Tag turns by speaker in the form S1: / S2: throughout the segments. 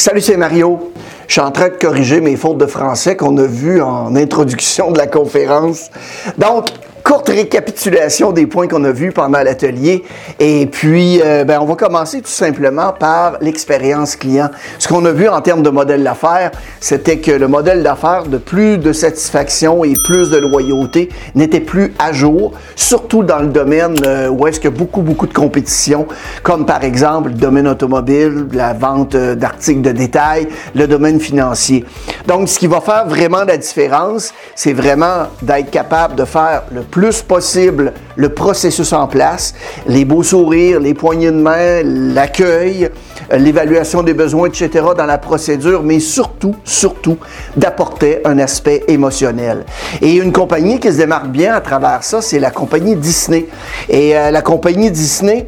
S1: Salut, c'est Mario. Je suis en train de corriger mes fautes de français qu'on a vues en introduction de la conférence. Donc, courte récapitulation des points qu'on a vus pendant l'atelier. Et puis, euh, ben, on va commencer tout simplement par l'expérience client. Ce qu'on a vu en termes de modèle d'affaires, c'était que le modèle d'affaires de plus de satisfaction et plus de loyauté n'était plus à jour, surtout dans le domaine euh, où est-ce qu'il y a beaucoup, beaucoup de compétition, comme par exemple le domaine automobile, la vente euh, d'articles de détail, le domaine financier. Donc, ce qui va faire vraiment la différence, c'est vraiment d'être capable de faire le plus plus possible le processus en place, les beaux sourires, les poignées de main, l'accueil, l'évaluation des besoins, etc. dans la procédure, mais surtout, surtout, d'apporter un aspect émotionnel. Et une compagnie qui se démarque bien à travers ça, c'est la compagnie Disney. Et euh, la compagnie Disney,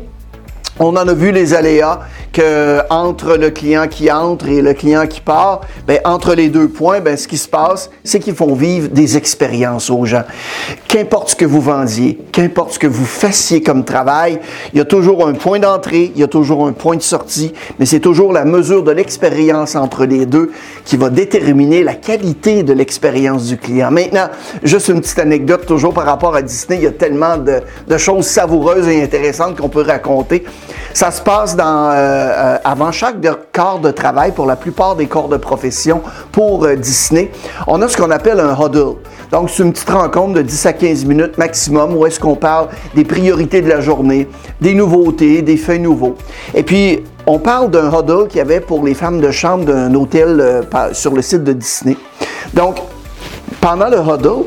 S1: on en a vu les aléas que entre le client qui entre et le client qui part, ben, entre les deux points, ben, ce qui se passe, c'est qu'ils font vivre des expériences aux gens. Qu'importe ce que vous vendiez, qu'importe ce que vous fassiez comme travail, il y a toujours un point d'entrée, il y a toujours un point de sortie, mais c'est toujours la mesure de l'expérience entre les deux qui va déterminer la qualité de l'expérience du client. Maintenant, juste une petite anecdote toujours par rapport à Disney, il y a tellement de, choses savoureuses et intéressantes qu'on peut raconter. Ça se passe dans, euh, euh, avant chaque corps de travail pour la plupart des corps de profession pour euh, Disney. On a ce qu'on appelle un huddle. Donc, c'est une petite rencontre de 10 à 15 minutes maximum où est-ce qu'on parle des priorités de la journée, des nouveautés, des faits nouveaux. Et puis, on parle d'un huddle qu'il y avait pour les femmes de chambre d'un hôtel sur le site de Disney. Donc, pendant le huddle,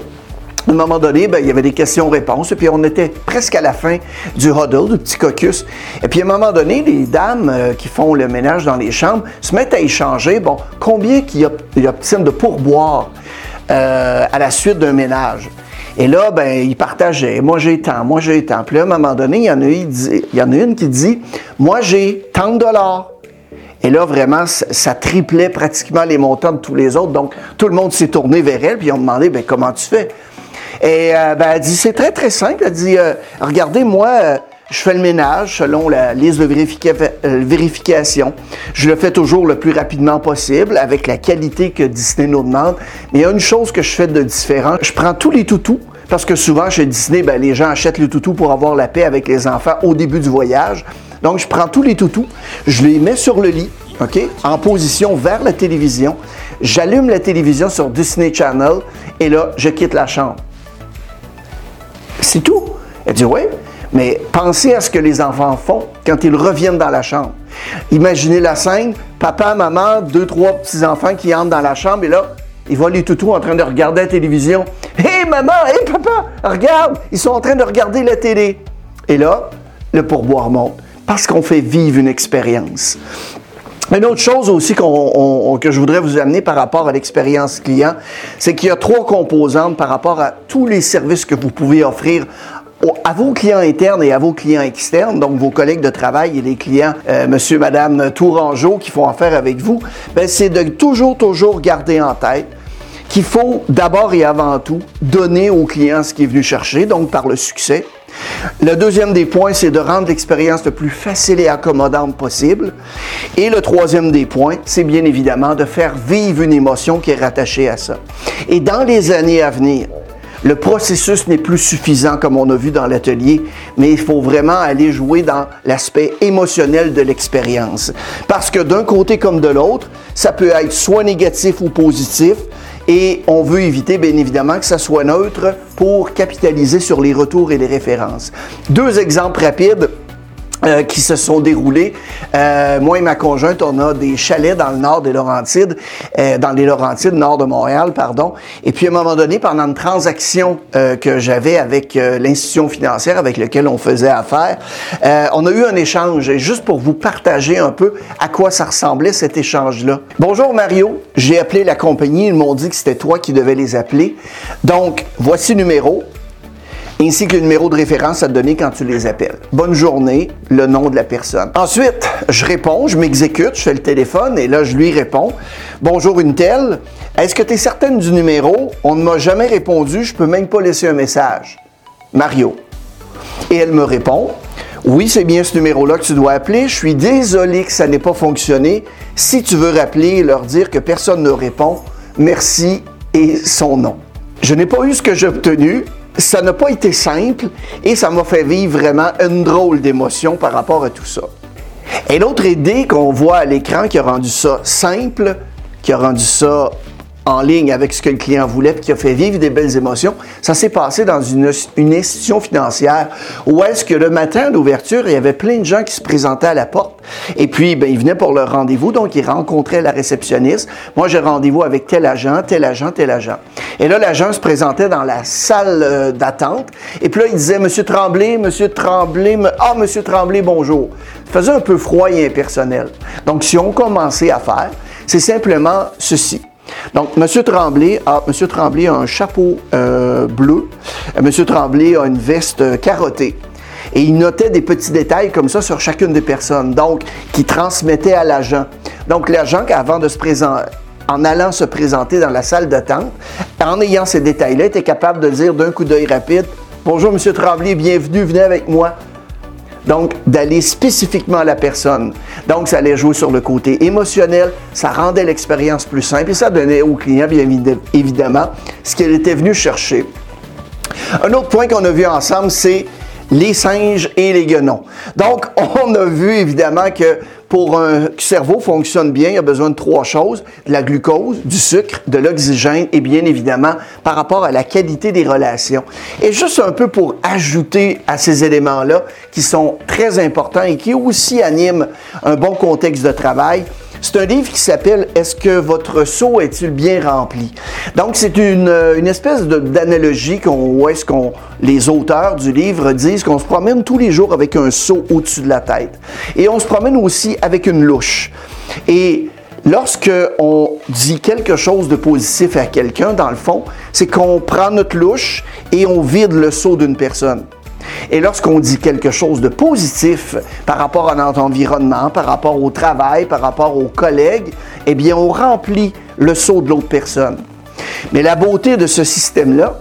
S1: à un moment donné, ben, il y avait des questions-réponses, et puis on était presque à la fin du huddle, du petit caucus. Et puis à un moment donné, les dames euh, qui font le ménage dans les chambres se mettent à échanger, bon, combien qu'ils obtiennent de pourboire euh, à la suite d'un ménage. Et là, ben, ils partageaient. Moi, j'ai tant, moi, j'ai tant. Puis là, à un moment donné, il y en a, une qui dit, moi, j'ai tant de dollars. Et là, vraiment, ça triplait pratiquement les montants de tous les autres. Donc, tout le monde s'est tourné vers elle, puis ils ont demandé, ben, comment tu fais? Et euh, ben, elle dit, c'est très, très simple. Elle dit, euh, regardez, moi, euh, je fais le ménage selon la liste de vérification. Je le fais toujours le plus rapidement possible avec la qualité que Disney nous demande. Mais il y a une chose que je fais de différent. Je prends tous les toutous parce que souvent chez Disney, ben, les gens achètent les toutous pour avoir la paix avec les enfants au début du voyage. Donc, je prends tous les toutous, je les mets sur le lit, OK, en position vers la télévision. J'allume la télévision sur Disney Channel et là, je quitte la chambre. C'est tout. Elle dit oui, mais pensez à ce que les enfants font quand ils reviennent dans la chambre. Imaginez la scène, papa, maman, deux, trois petits-enfants qui entrent dans la chambre et là, ils voient les toutous en train de regarder la télévision. Hé maman, hé papa, regarde, ils sont en train de regarder la télé. Et là, le pourboire monte parce qu'on fait vivre une expérience. Une autre chose aussi que je voudrais vous amener par rapport à l'expérience client, c'est qu'il y a trois composantes par rapport à tous les services que vous pouvez offrir à vos clients internes et à vos clients externes, donc vos collègues de travail et les clients, euh, monsieur, madame Tourangeau, qui font affaire avec vous, ben, c'est de toujours, toujours garder en tête qu'il faut d'abord et avant tout donner au client ce qu'il est venu chercher, donc par le succès. Le deuxième des points, c'est de rendre l'expérience le plus facile et accommodante possible. Et le troisième des points, c'est bien évidemment de faire vivre une émotion qui est rattachée à ça. Et dans les années à venir, le processus n'est plus suffisant comme on a vu dans l'atelier, mais il faut vraiment aller jouer dans l'aspect émotionnel de l'expérience. Parce que d'un côté comme de l'autre, ça peut être soit négatif ou positif, et on veut éviter, bien évidemment, que ça soit neutre pour capitaliser sur les retours et les références. Deux exemples rapides. Euh, qui se sont déroulés. Euh, moi et ma conjointe, on a des chalets dans le nord des Laurentides, euh, dans les Laurentides, nord de Montréal, pardon. Et puis à un moment donné, pendant une transaction que j'avais avec l'institution financière avec laquelle on faisait affaire, on a eu un échange. Et juste pour vous partager un peu à quoi ça ressemblait cet échange-là. Bonjour Mario, j'ai appelé la compagnie, ils m'ont dit que c'était toi qui devais les appeler. Donc voici le numéro ainsi que le numéro de référence à te donner quand tu les appelles. Bonne journée, le nom de la personne. Ensuite, je réponds, je m'exécute, je fais le téléphone et là, je lui réponds. Bonjour une telle, est-ce que tu es certaine du numéro? On ne m'a jamais répondu, je peux même pas laisser un message. Mario. Et elle me répond, Oui, c'est bien ce numéro-là que tu dois appeler. Je suis désolé que ça n'ait pas fonctionné. Si tu veux rappeler et leur dire que personne ne répond, merci et son nom. Je n'ai pas eu ce que j'ai obtenu. Ça n'a pas été simple et ça m'a fait vivre vraiment une drôle d'émotion par rapport à tout ça. Et l'autre idée qu'on voit à l'écran qui a rendu ça simple, qui a rendu ça en ligne avec ce que le client voulait, puis qui a fait vivre des belles émotions. Ça s'est passé dans une, une, institution financière où est-ce que le matin d'ouverture, il y avait plein de gens qui se présentaient à la porte. Et puis, ben, ils venaient pour leur rendez-vous, donc ils rencontraient la réceptionniste. Moi, j'ai rendez-vous avec tel agent, tel agent, tel agent. Et là, l'agent se présentait dans la salle euh, d'attente. Et puis là, il disait, Monsieur Tremblay, Monsieur Tremblay, ah, Monsieur Tremblay, bonjour. Ça faisait un peu froid et impersonnel. Donc, si on commençait à faire, c'est simplement ceci. Donc, M. Tremblay, a, M. Tremblay a un chapeau euh, bleu. M. Tremblay a une veste euh, carottée. Et il notait des petits détails comme ça sur chacune des personnes, donc, qui transmettait à l'agent. Donc, l'agent, avant de se présenter, en allant se présenter dans la salle d'attente, en ayant ces détails-là, était capable de dire d'un coup d'œil rapide Bonjour, M. Tremblay, bienvenue, venez avec moi. Donc, d'aller spécifiquement à la personne. Donc, ça allait jouer sur le côté émotionnel, ça rendait l'expérience plus simple et ça donnait au client, bien évidemment, ce qu'il était venu chercher. Un autre point qu'on a vu ensemble, c'est les singes et les guenons. Donc, on a vu évidemment que pour un cerveau fonctionne bien, il a besoin de trois choses, de la glucose, du sucre, de l'oxygène et bien évidemment par rapport à la qualité des relations. Et juste un peu pour ajouter à ces éléments-là qui sont très importants et qui aussi animent un bon contexte de travail, c'est un livre qui s'appelle Est-ce que votre seau est-il bien rempli? Donc, c'est une, euh, espèce d'analogie où est-ce qu'on, les auteurs du livre disent qu'on se promène tous les jours avec un seau au-dessus de la tête. Et on se promène aussi avec une louche. Et lorsque on dit quelque chose de positif à quelqu'un, dans le fond, c'est qu'on prend notre louche et on vide le seau d'une personne. Et lorsqu'on dit quelque chose de positif par rapport à notre environnement, par rapport au travail, par rapport aux collègues, eh bien, on remplit le seau de l'autre personne. Mais la beauté de ce système-là,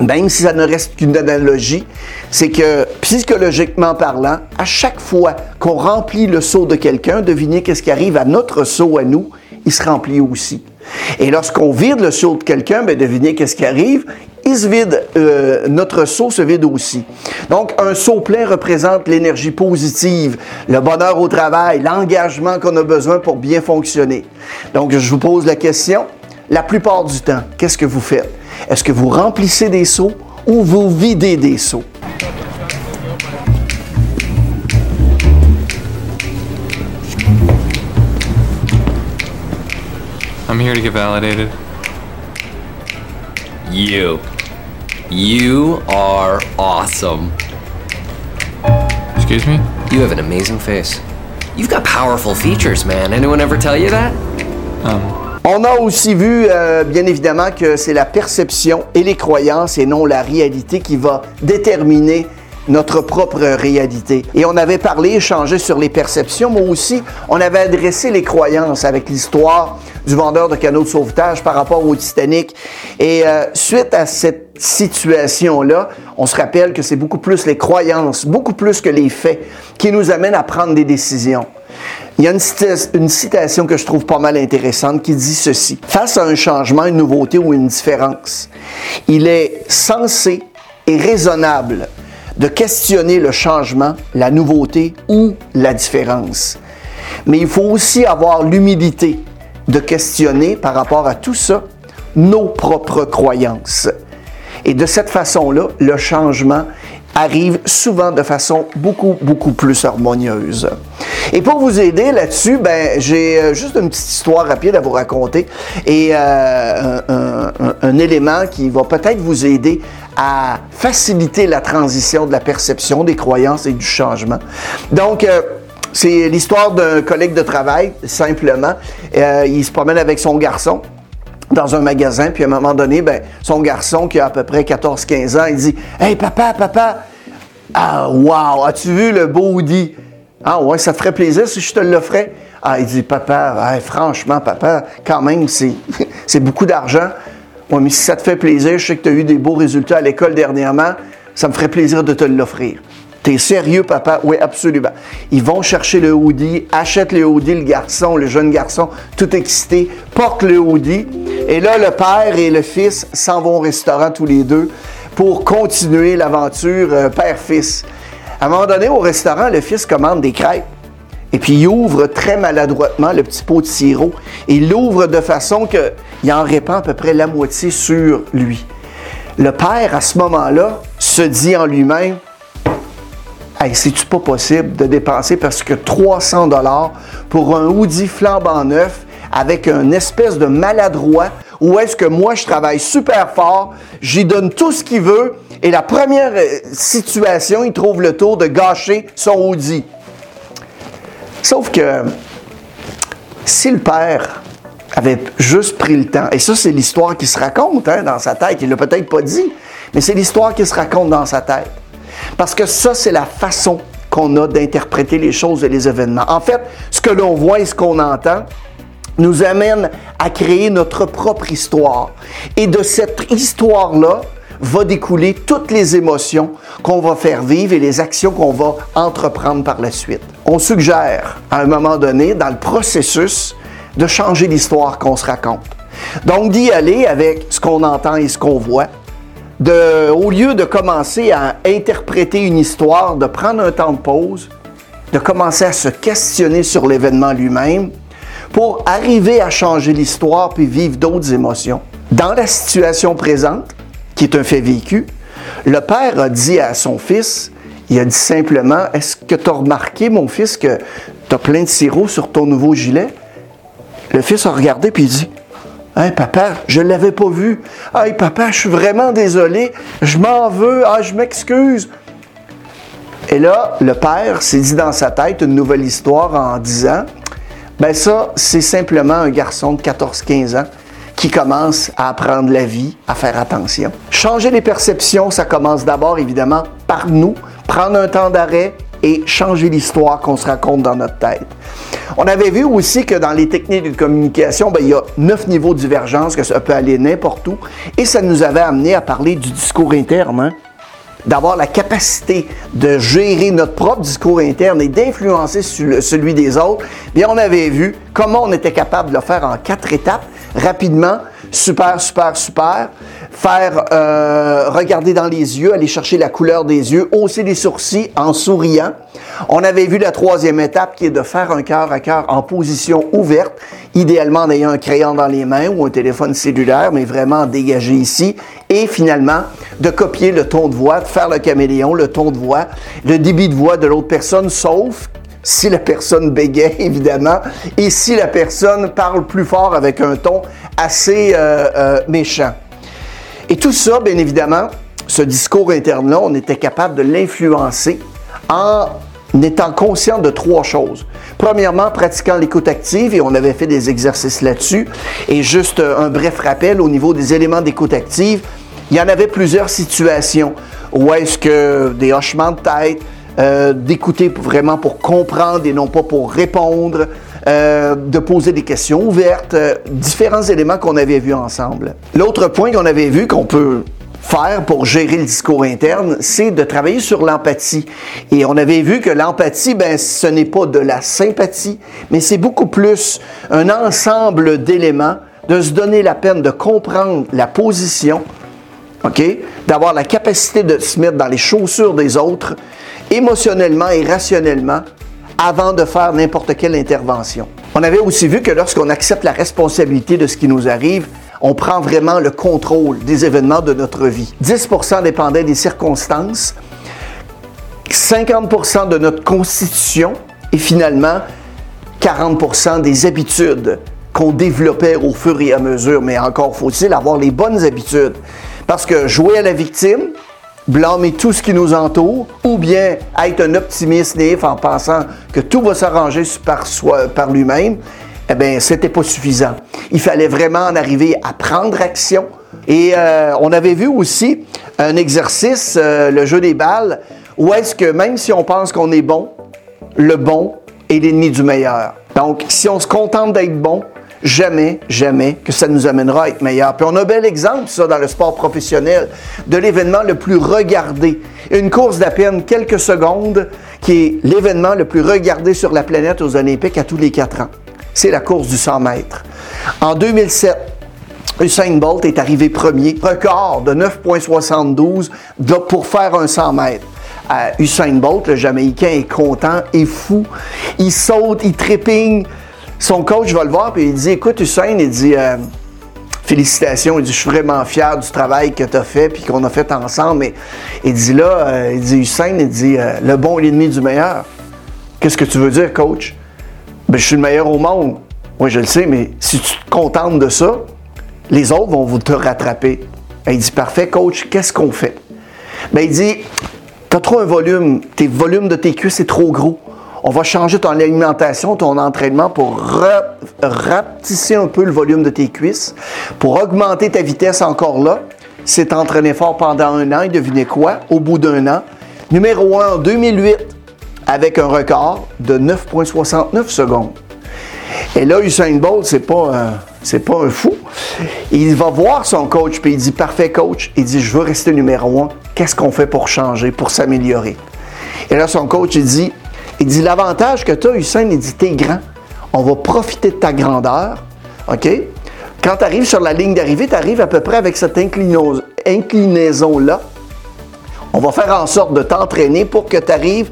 S1: même si ça ne reste qu'une analogie, c'est que psychologiquement parlant, à chaque fois qu'on remplit le seau de quelqu'un, devinez qu'est-ce qui arrive à notre seau à nous, il se remplit aussi. Et lorsqu'on vide le seau de quelqu'un, ben devinez qu'est-ce qui arrive, il se vide, euh, notre seau se vide aussi. Donc, un seau plein représente l'énergie positive, le bonheur au travail, l'engagement qu'on a besoin pour bien fonctionner. Donc, je vous pose la question, la plupart du temps, qu'est-ce que vous faites? Est-ce que vous remplissez des seaux ou vous videz des seaux?
S2: I'm here to get validated.
S3: You. You are awesome.
S2: Excuse me?
S3: You have an amazing face. You've got powerful features, man. Anyone ever tell you that?
S2: Um,
S1: On a aussi vu, euh, bien évidemment, que c'est la perception et les croyances et non la réalité qui va déterminer notre propre réalité. Et on avait parlé, échangé sur les perceptions, mais aussi on avait adressé les croyances avec l'histoire du vendeur de canaux de sauvetage par rapport au Titanic. Et euh, suite à cette situation-là, on se rappelle que c'est beaucoup plus les croyances, beaucoup plus que les faits, qui nous amènent à prendre des décisions. Il y a une, une, citation que je trouve pas mal intéressante qui dit ceci. Face à un changement, une nouveauté ou une différence, il est sensé et raisonnable de questionner le changement, la nouveauté ou la différence. Mais il faut aussi avoir l'humilité de questionner par rapport à tout ça nos propres croyances. Et de cette façon-là, le changement arrive souvent de façon beaucoup, beaucoup plus harmonieuse. Et pour vous aider là-dessus, ben, j'ai euh, juste une petite histoire rapide à vous raconter et euh, un, élément qui va peut-être vous aider à faciliter la transition de la perception des croyances et du changement. Donc, euh, c'est l'histoire d'un collègue de travail, simplement. Euh, il se promène avec son garçon dans un magasin, puis à un moment donné, ben, son garçon qui a à peu près 14-15 ans, il dit Hey papa, papa, ah wow, as-tu vu le beau hoodie? Ah ouais, ça ferait plaisir si je te l'offrais? Ah, il dit Papa, franchement, papa, quand même, c'est beaucoup d'argent. Ouais, mais si ça te fait plaisir, je sais que tu as eu des beaux résultats à l'école dernièrement, ça me ferait plaisir de te l'offrir. T'es sérieux, papa? Oui, absolument. Ils vont chercher le hoodie, achètent le hoodie, le garçon, le jeune garçon, tout excité, porte le hoodie. Et là, le père et le fils s'en vont au restaurant tous les deux pour continuer l'aventure euh, père-fils. À un moment donné, au restaurant, le fils commande des crêpes. Et puis, il ouvre très maladroitement le petit pot de sirop. Et il l'ouvre de façon qu'il en répand à peu près la moitié sur lui. Le père, à ce moment-là, se dit en lui-même Hey, c'est-tu pas possible de dépenser parce que 300 dollars pour un hoodie flambant neuf avec un espèce de maladroit où est-ce que moi je travaille super fort, j'y donne tout ce qu'il veut et la première euh, situation, il trouve le tour de gâcher son hoodie. Sauf que si le père avait juste pris le temps, et ça c'est l'histoire qui se raconte hein, dans sa tête, il l'a peut-être pas dit, mais c'est l'histoire qui se raconte dans sa tête. Parce que ça, c'est la façon qu'on a d'interpréter les choses et les événements. En fait, ce que l'on voit et ce qu'on entend nous amène à créer notre propre histoire. Et de cette histoire-là va découler toutes les émotions qu'on va faire vivre et les actions qu'on va entreprendre par la suite. On suggère à un moment donné, dans le processus, de changer l'histoire qu'on se raconte. Donc d'y aller avec ce qu'on entend et ce qu'on voit, au lieu de commencer à interpréter une histoire, de prendre un temps de pause, de commencer à se questionner sur l'événement lui-même pour arriver à changer l'histoire puis vivre d'autres émotions. Dans la situation présente, qui est un fait vécu, le père a dit à son fils, il a dit simplement, est-ce que tu as remarqué, mon fils, que tu as plein de sirop sur ton nouveau gilet? Le fils a regardé puis il dit, Hey, papa, je ne l'avais pas vu. Hey, papa, je suis vraiment désolé. Je m'en veux. Ah, je m'excuse. Et là, le père s'est dit dans sa tête une nouvelle histoire en disant Ben, ça, c'est simplement un garçon de 14-15 ans qui commence à apprendre la vie, à faire attention. Changer les perceptions, ça commence d'abord, évidemment, par nous. Prendre un temps d'arrêt, et changer l'histoire qu'on se raconte dans notre tête. On avait vu aussi que dans les techniques de communication, ben, il y a neuf niveaux de divergence, que ça peut aller n'importe où, et ça nous avait amené à parler du discours interne. Hein. d'avoir la capacité de gérer notre propre discours interne et d'influencer celui des autres, bien on avait vu comment on était capable de le faire en quatre étapes, rapidement, super, super, super. Faire euh, regarder dans les yeux, aller chercher la couleur des yeux, hausser les sourcils en souriant. On avait vu la troisième étape qui est de faire un cœur à cœur en position ouverte, idéalement en ayant un crayon dans les mains ou un téléphone cellulaire, mais vraiment dégagé ici. Et finalement, de copier le ton de voix, de faire le caméléon, le ton de voix, le débit de voix de l'autre personne, sauf si la personne bégaye, évidemment, et si la personne parle plus fort avec un ton assez euh, euh, méchant. Et tout ça, bien évidemment, ce discours interne-là, on était capable de l'influencer en étant conscient de trois choses. Premièrement, pratiquant l'écoute active, et on avait fait des exercices là-dessus. Et juste euh, un bref rappel au niveau des éléments d'écoute active, il y en avait plusieurs situations où est-ce que des hochements de tête, euh, d'écouter vraiment pour comprendre et non pas pour répondre, euh, de poser des questions ouvertes, euh, différents éléments qu'on avait vus ensemble. L'autre point qu'on avait vu qu'on peut faire pour gérer le discours interne, c'est de travailler sur l'empathie. Et on avait vu que l'empathie, ben, ce n'est pas de la sympathie, mais c'est beaucoup plus un ensemble d'éléments, de se donner la peine de comprendre la position? D'avoir la capacité de se mettre dans les chaussures des autres émotionnellement et rationnellement avant de faire n'importe quelle intervention. On avait aussi vu que lorsqu'on accepte la responsabilité de ce qui nous arrive, on prend vraiment le contrôle des événements de notre vie. 10% dépendait des circonstances, 50% de notre constitution et finalement 40 des habitudes qu'on développait au fur et à mesure. Mais encore faut-il avoir les bonnes habitudes. Parce que jouer à la victime, blâmer tout ce qui nous entoure ou bien être un optimiste naïf en pensant que tout va s'arranger par, par lui-même, eh bien, c'était pas suffisant. Il fallait vraiment en arriver à prendre action. Et euh, on avait vu aussi un exercice, euh, le jeu des balles, où est-ce que même si on pense qu'on est bon, le bon est l'ennemi du meilleur. Donc, si on se contente d'être bon, jamais, jamais que ça nous amènera à être meilleur. Puis on a un bel exemple, ça, dans le sport professionnel, de l'événement le plus regardé. Une course d'à peine quelques secondes, qui est l'événement le plus regardé sur la planète aux Olympiques à tous les quatre ans. C'est la course du 100 mètres. En 2007, Usain Bolt est arrivé premier, record de 9,72 pour faire un 100 mètres. Euh, Usain Bolt, le Jamaïcain, est content, est fou. Il saute, il trépigne. Son coach va le voir et il dit Écoute, Usain, il dit euh, Félicitations, il dit Je suis vraiment fier du travail que tu as fait puis qu'on a fait ensemble. Mais il dit là, euh, il dit Usain, il dit Le bon est l'ennemi du meilleur. Qu'est-ce que tu veux dire, coach? Ben, Je suis le meilleur au monde. Oui, je le sais, mais si tu te contentes de ça, les autres vont vous te rattraper. Ben, il dit Parfait, coach, qu'est-ce qu'on fait? Ben, Il dit Tu as trop un volume, tes volumes de tes cuisses, c'est trop gros. On va changer ton alimentation, ton entraînement pour rapetisser un peu le volume de tes cuisses, pour augmenter ta vitesse encore là. C'est entraîné fort pendant un an et devinez quoi? Au bout d'un an, numéro 1 en 2008, avec un record de 9,69 secondes. Et là, Usain Bolt, c'est pas c'est pas un fou. Il va voir son coach puis il dit parfait coach. Il dit je veux rester numéro un. Qu'est-ce qu'on fait pour changer, pour s'améliorer? Et là, son coach il dit il dit l'avantage que tu as, Usain, il dit t'es grand. On va profiter de ta grandeur. OK? Quand tu arrives sur la ligne d'arrivée, tu arrives à peu près avec cette inclinaison-là. On va faire en sorte de t'entraîner pour que tu arrives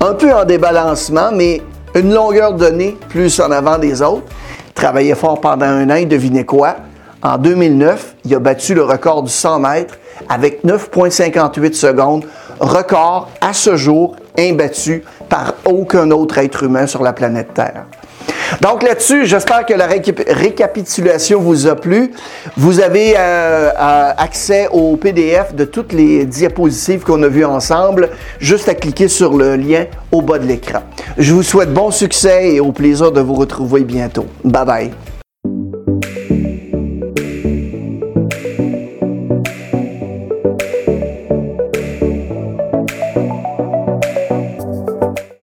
S1: un peu en débalancement, mais une longueur donnée plus en avant des autres. Il travaillait fort pendant un an et devinez quoi? En 2009, il a battu le record du 100 mètres avec 9,58 secondes, record à ce jour imbattu par aucun autre être humain sur la planète Terre. Donc là-dessus, j'espère que la récapitulation vous a plu. Vous avez euh, euh, accès au PDF de toutes les diapositives qu'on a vues ensemble, juste à cliquer sur le lien au bas de l'écran. Je vous souhaite bon succès et au plaisir de vous retrouver bientôt. Bye bye.